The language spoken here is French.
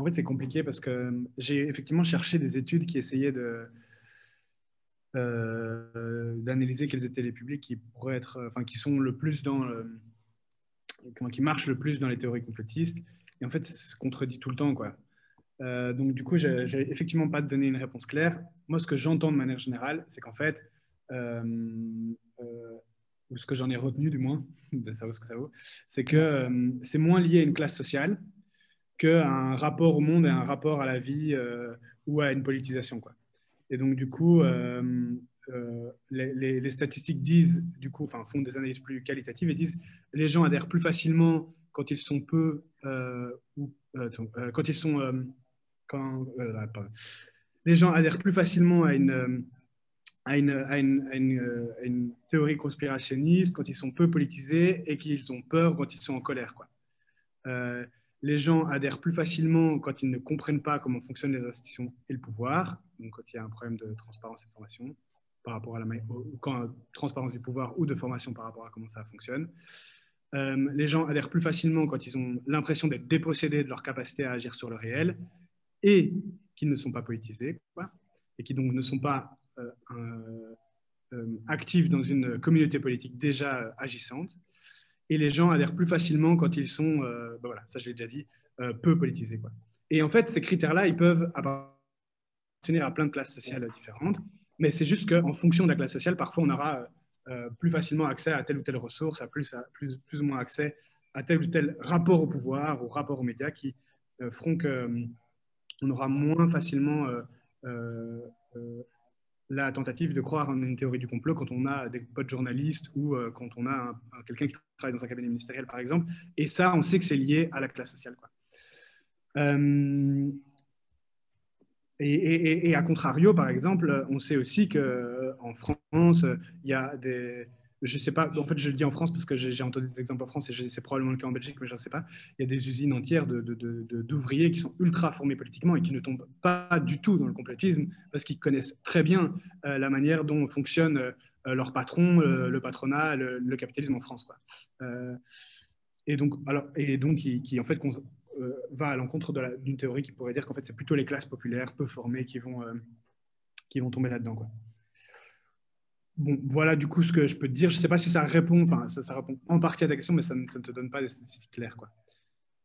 En fait, c'est compliqué parce que j'ai effectivement cherché des études qui essayaient euh, d'analyser quels étaient les publics qui pourraient être, enfin, qui sont le plus dans, qui marchent le plus dans les théories complotistes. Et en fait, ça se contredit tout le temps, quoi. Euh, donc, du coup, je n'ai effectivement pas donné une réponse claire. Moi, ce que j'entends de manière générale, c'est qu'en fait, euh, ou ce que j'en ai retenu du moins, savoir ce que ça vaut, c'est que c'est moins lié à une classe sociale qu'à un rapport au monde et un rapport à la vie ou à une politisation. Quoi. Et donc, du coup, euh, euh, les, statistiques disent, du coup, enfin, font des analyses plus qualitatives et disent les gens adhèrent plus facilement quand ils sont peu euh, ou quand ils sont quand les gens adhèrent plus facilement à une à une, à, une, à, une, théorie conspirationniste quand ils sont peu politisés et qu'ils ont peur quand ils sont en colère. Quoi. Les gens adhèrent plus facilement quand ils ne comprennent pas comment fonctionnent les institutions et le pouvoir donc quand il y a un problème de transparence et de formation par rapport à la quand, transparence du pouvoir ou de formation par rapport à comment ça fonctionne. Euh, les gens adhèrent plus facilement quand ils ont l'impression d'être dépossédés de leur capacité à agir sur le réel et qu'ils ne sont pas politisés et qui donc ne sont pas euh, euh, actifs dans une communauté politique déjà agissante. Et les gens adhèrent plus facilement quand ils sont, ben voilà, ça je l'ai déjà dit, peu politisés. Quoi. Et en fait, ces critères-là, ils peuvent tenir à plein de classes sociales différentes. Mais c'est juste qu'en fonction de la classe sociale, parfois on aura euh, plus facilement accès à telle ou telle ressource, à plus, plus, plus ou moins accès à tel ou tel rapport au pouvoir ou rapport aux médias qui euh, feront qu'on euh, aura moins facilement la tentative de croire en une théorie du complot quand on a des potes journalistes ou quand on a quelqu'un qui travaille dans un cabinet ministériel, par exemple. Et ça, on sait que c'est lié à la classe sociale. Quoi. Et, à contrario, par exemple, on sait aussi qu'en euh, France, il y a des. Je sais pas, en fait, je le dis en France parce que j'ai entendu des exemples en France et c'est probablement le cas en Belgique, mais je ne sais pas. Il y a des usines entières d'ouvriers de, de, qui sont ultra formés politiquement et qui ne tombent pas du tout dans le complotisme parce qu'ils connaissent très bien euh, la manière dont fonctionne euh, leur patron, le patronat, le, capitalisme en France. Quoi. et donc, alors, et donc qui, en fait euh, va à l'encontre d'une théorie qui pourrait dire qu'en fait, c'est plutôt les classes populaires, peu formées, qui vont, euh, qui vont tomber là-dedans. Bon, voilà du coup ce que je peux te dire. Je ne sais pas si ça répond, enfin, ça, ça, répond en partie à ta question, mais ça ne, te donne pas des statistiques claires. Quoi.